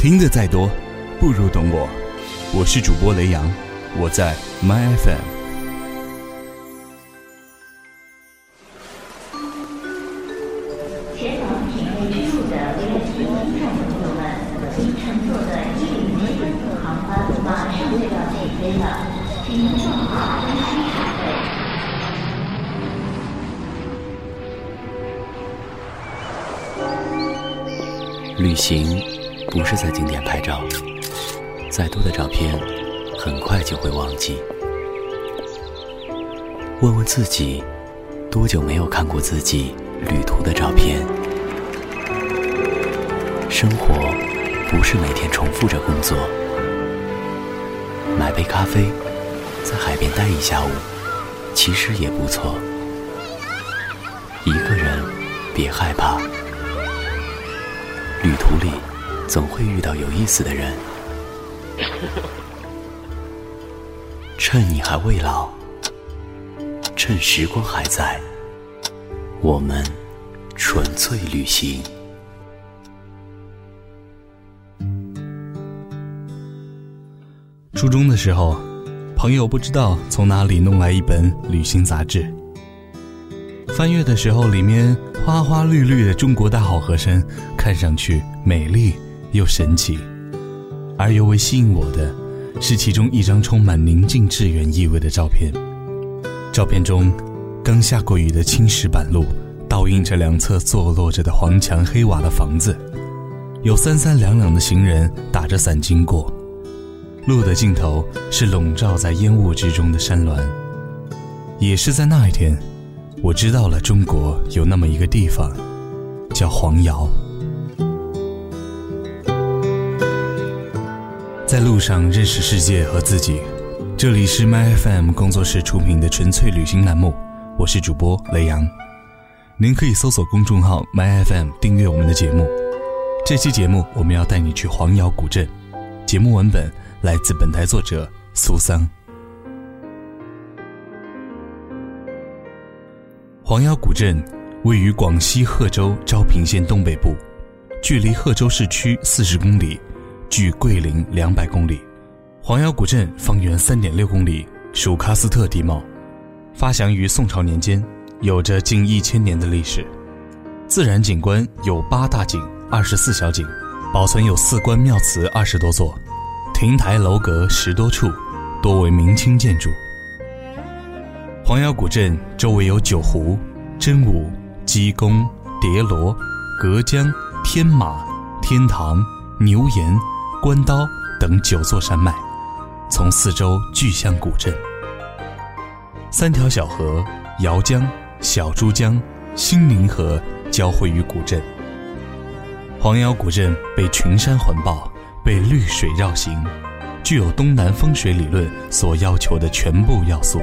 听得再多，不如懂我。我是主播雷阳，我在 My FM。前往品味之路的 VIP 听众朋友们，您乘坐的107航班马上就要起飞了，请您做好准备。旅行不是在景点拍照，再多的照片很快就会忘记。问问自己，多久没有看过自己旅途的照片？生活不是每天重复着工作，买杯咖啡，在海边待一下午，其实也不错。一个人，别害怕。旅途里，总会遇到有意思的人。趁你还未老，趁时光还在，我们纯粹旅行。初中的时候，朋友不知道从哪里弄来一本旅行杂志。翻阅的时候，里面花花绿绿的中国大好河山，看上去美丽又神奇。而尤为吸引我的，是其中一张充满宁静致远意味的照片。照片中，刚下过雨的青石板路，倒映着两侧坐落着的黄墙黑瓦的房子，有三三两两的行人打着伞经过。路的尽头是笼罩在烟雾之中的山峦。也是在那一天。我知道了，中国有那么一个地方，叫黄瑶。在路上认识世界和自己，这里是 My FM 工作室出品的纯粹旅行栏目，我是主播雷阳。您可以搜索公众号 My FM 订阅我们的节目。这期节目我们要带你去黄瑶古镇，节目文本来自本台作者苏桑。黄瑶古镇位于广西贺州昭平县东北部，距离贺州市区四十公里，距桂林两百公里。黄姚古镇方圆三点六公里，属喀斯特地貌，发祥于宋朝年间，有着近一千年的历史。自然景观有八大景、二十四小景，保存有四观庙祠二十多座，亭台楼阁十多处，多为明清建筑。黄姚古镇周围有九湖、真武、鸡公、叠罗、隔江、天马、天堂、牛岩、关刀等九座山脉，从四周聚向古镇。三条小河——瑶江、小珠江、兴宁河交汇于古镇。黄瑶古镇被群山环抱，被绿水绕行，具有东南风水理论所要求的全部要素。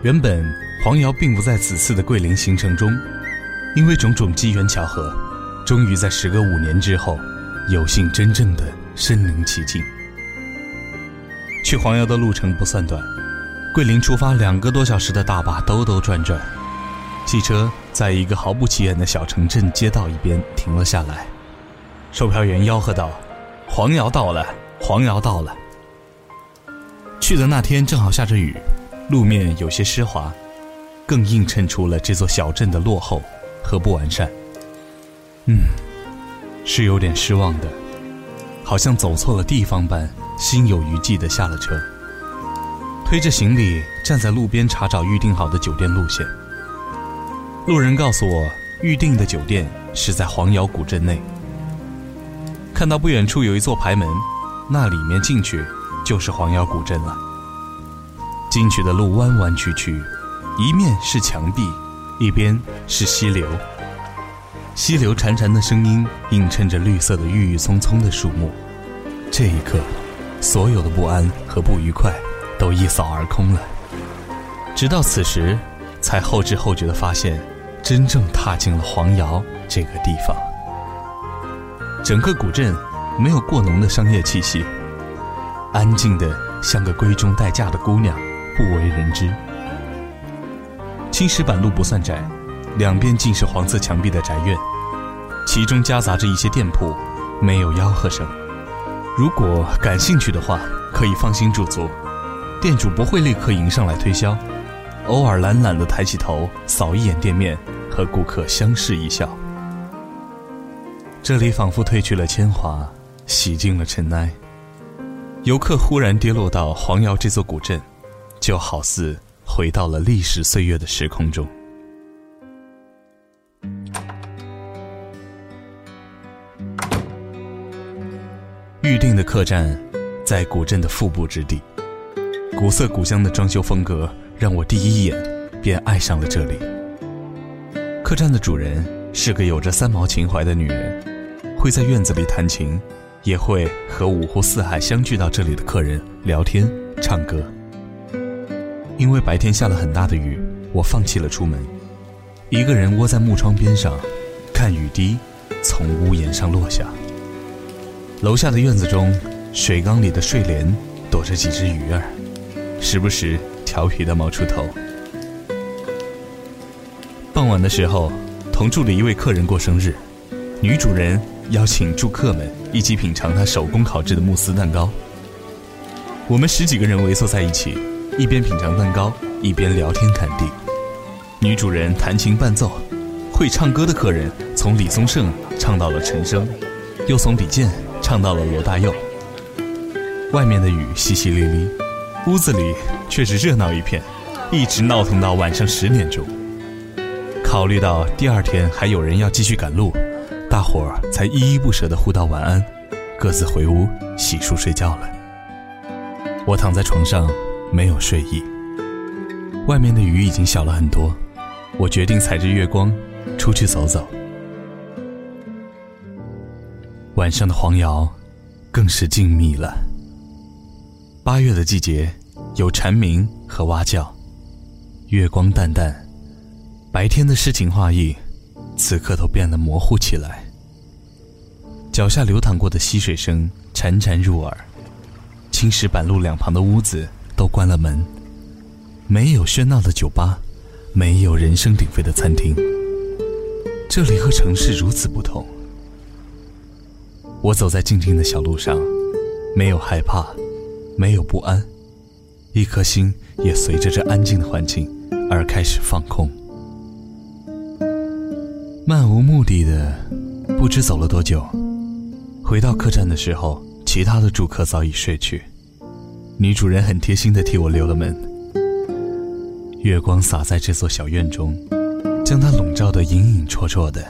原本黄瑶并不在此次的桂林行程中，因为种种机缘巧合，终于在时隔五年之后，有幸真正的身临其境。去黄瑶的路程不算短，桂林出发两个多小时的大巴兜兜转转，汽车在一个毫不起眼的小城镇街道一边停了下来，售票员吆喝道：“黄瑶到了，黄瑶到了。”去的那天正好下着雨。路面有些湿滑，更映衬出了这座小镇的落后和不完善。嗯，是有点失望的，好像走错了地方般，心有余悸的下了车，推着行李站在路边查找预定好的酒店路线。路人告诉我，预定的酒店是在黄姚古镇内。看到不远处有一座牌门，那里面进去就是黄姚古镇了。进去的路弯弯曲曲，一面是墙壁，一边是溪流。溪流潺潺的声音映衬着绿色的郁郁葱葱的树木。这一刻，所有的不安和不愉快都一扫而空了。直到此时，才后知后觉地发现，真正踏进了黄瑶这个地方。整个古镇没有过浓的商业气息，安静的像个闺中待嫁的姑娘。不为人知。青石板路不算窄，两边尽是黄色墙壁的宅院，其中夹杂着一些店铺，没有吆喝声。如果感兴趣的话，可以放心驻足，店主不会立刻迎上来推销，偶尔懒懒地抬起头扫一眼店面，和顾客相视一笑。这里仿佛褪去了铅华，洗净了尘埃。游客忽然跌落到黄瑶这座古镇，就好似回到了历史岁月的时空中。预定的客栈在古镇的腹部之地，古色古香的装修风格让我第一眼便爱上了这里。客栈的主人是个有着三毛情怀的女人，会在院子里弹琴，也会和五湖四海相聚到这里的客人聊天唱歌。因为白天下了很大的雨，我放弃了出门，一个人窝在木窗边上，看雨滴从屋檐上落下。楼下的院子中，水缸里的睡莲躲着几只鱼儿，时不时调皮地冒出头。傍晚的时候，同住的一位客人过生日，女主人邀请住客们一起品尝她手工烤制的慕斯蛋糕。我们十几个人围坐在一起，一边品尝蛋糕，一边聊天侃地。女主人弹琴伴奏，会唱歌的客人从李宗盛唱到了陈升，又从李健。唱到了罗大佑。外面的雨淅淅沥沥，屋子里却是热闹一片，一直闹腾到晚上十点钟。考虑到第二天还有人要继续赶路，大伙儿才依依不舍地互道晚安，各自回屋洗漱睡觉了。我躺在床上没有睡意。外面的雨已经小了很多，我决定踩着月光出去走走。晚上的黄瑶，更是静谧了。八月的季节，有蝉鸣和蛙叫，月光淡淡，白天的诗情画意，此刻都变得模糊起来。脚下流淌过的溪水声潺潺入耳，青石板路两旁的屋子都关了门，没有喧闹的酒吧，没有人声鼎沸的餐厅，这里和城市如此不同。我走在静静的小路上，没有害怕，没有不安，一颗心也随着这安静的环境而开始放空。漫无目的的，不知走了多久，回到客栈的时候，其他的住客早已睡去。女主人很贴心的替我留了门，月光洒在这座小院中，将它笼罩得隐隐绰绰的。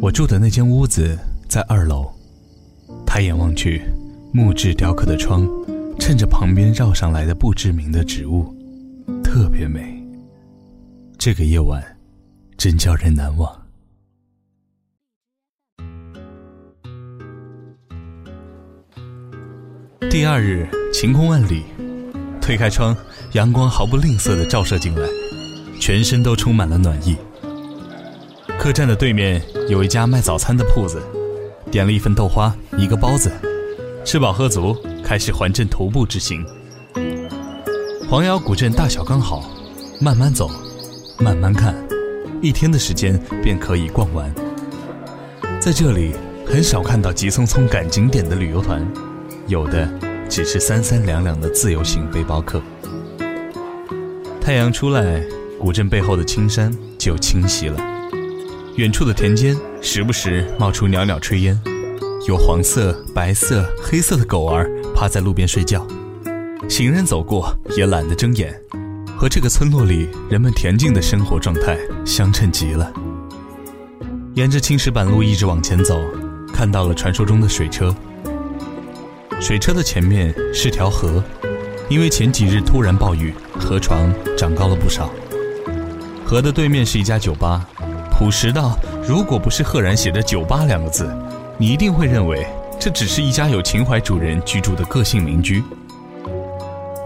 我住的那间屋子。在二楼，抬眼望去，木质雕刻的窗，衬着旁边绕上来的不知名的植物，特别美。这个夜晚，真叫人难忘。第二日，晴空万里，推开窗，阳光毫不吝啬的照射进来，全身都充满了暖意。客栈的对面有一家卖早餐的铺子。点了一份豆花，一个包子，吃饱喝足，开始环镇徒步之行。黄姚古镇大小刚好，慢慢走，慢慢看，一天的时间便可以逛完。在这里，很少看到急匆匆赶景点的旅游团，有的只是三三两两的自由行背包客。太阳出来，古镇背后的青山就清晰了。远处的田间，时不时冒出袅袅炊烟，有黄色、白色、黑色的狗儿趴在路边睡觉，行人走过也懒得睁眼，和这个村落里人们恬静的生活状态相称极了。沿着青石板路一直往前走，看到了传说中的水车。水车的前面是条河，因为前几日突然暴雨，河床长高了不少。河的对面是一家酒吧。朴实到，如果不是赫然写着“酒吧”两个字，你一定会认为这只是一家有情怀主人居住的个性民居。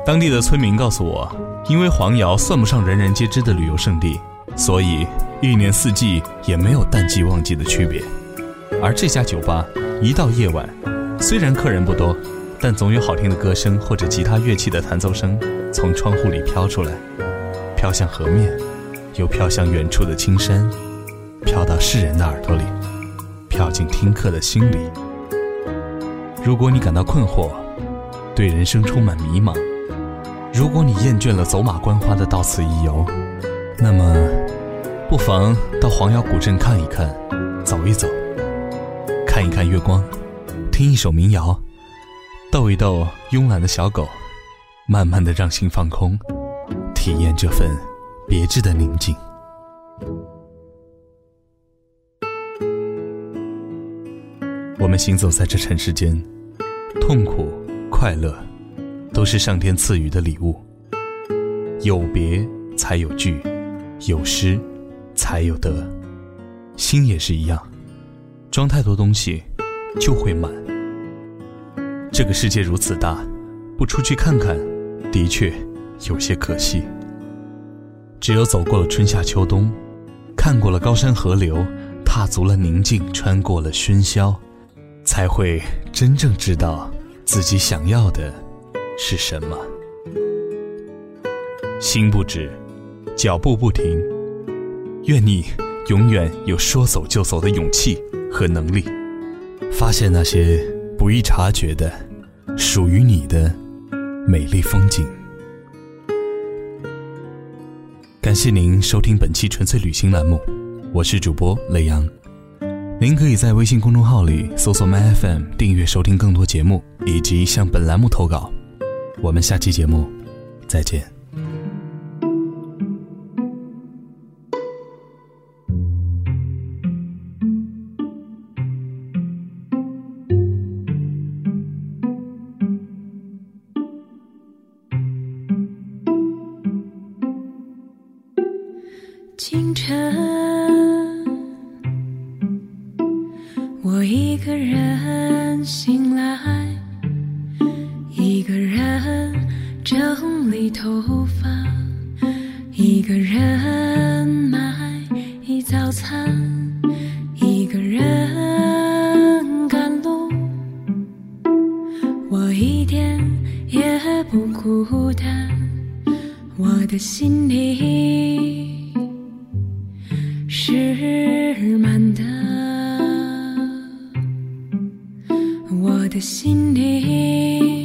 当地的村民告诉我，因为黄瑶算不上人人皆知的旅游胜地，所以一年四季也没有淡季旺季的区别。而这家酒吧一到夜晚，虽然客人不多，但总有好听的歌声或者吉他乐器的弹奏声从窗户里飘出来，飘向河面，又飘向远处的青山。飘到世人的耳朵里，飘进听课的心里。如果你感到困惑，对人生充满迷茫，如果你厌倦了走马观花的到此一游，那么不妨到黄姚古镇看一看，走一走，看一看月光，听一首民谣，逗一逗慵懒的小狗，慢慢的让心放空，体验这份别致的宁静。我们行走在这尘世间，痛苦、快乐，都是上天赐予的礼物。有别才有聚，有失才有得。心也是一样，装太多东西就会满。这个世界如此大，不出去看看，的确有些可惜。只有走过了春夏秋冬，看过了高山河流，踏足了宁静，穿过了喧嚣。才会真正知道自己想要的是什么。心不止，脚步不停。愿你永远有说走就走的勇气和能力，发现那些不易察觉的属于你的美丽风景。感谢您收听本期纯粹旅行栏目，我是主播雷阳。您可以在微信公众号里搜索 “myfm” 订阅收听更多节目，以及向本栏目投稿。我们下期节目再见。清晨。一个人醒来，一个人整理头发，一个人买早餐，一个人赶路。我一点也不孤单，我的心里是满的。的心里。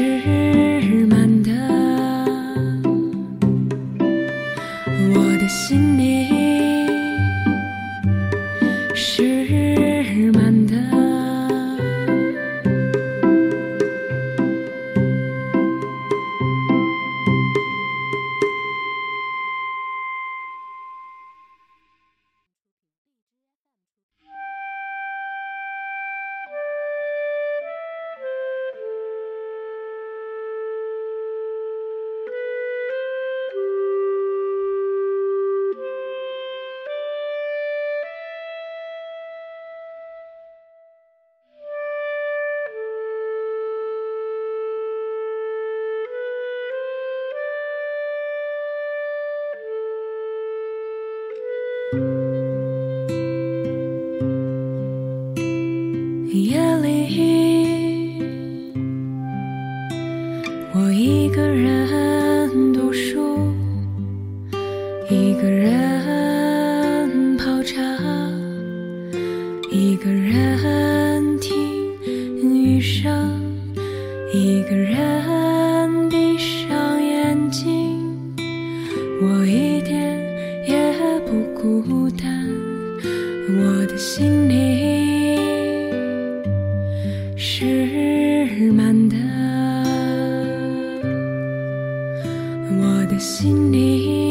一我一个人读书一个人心里。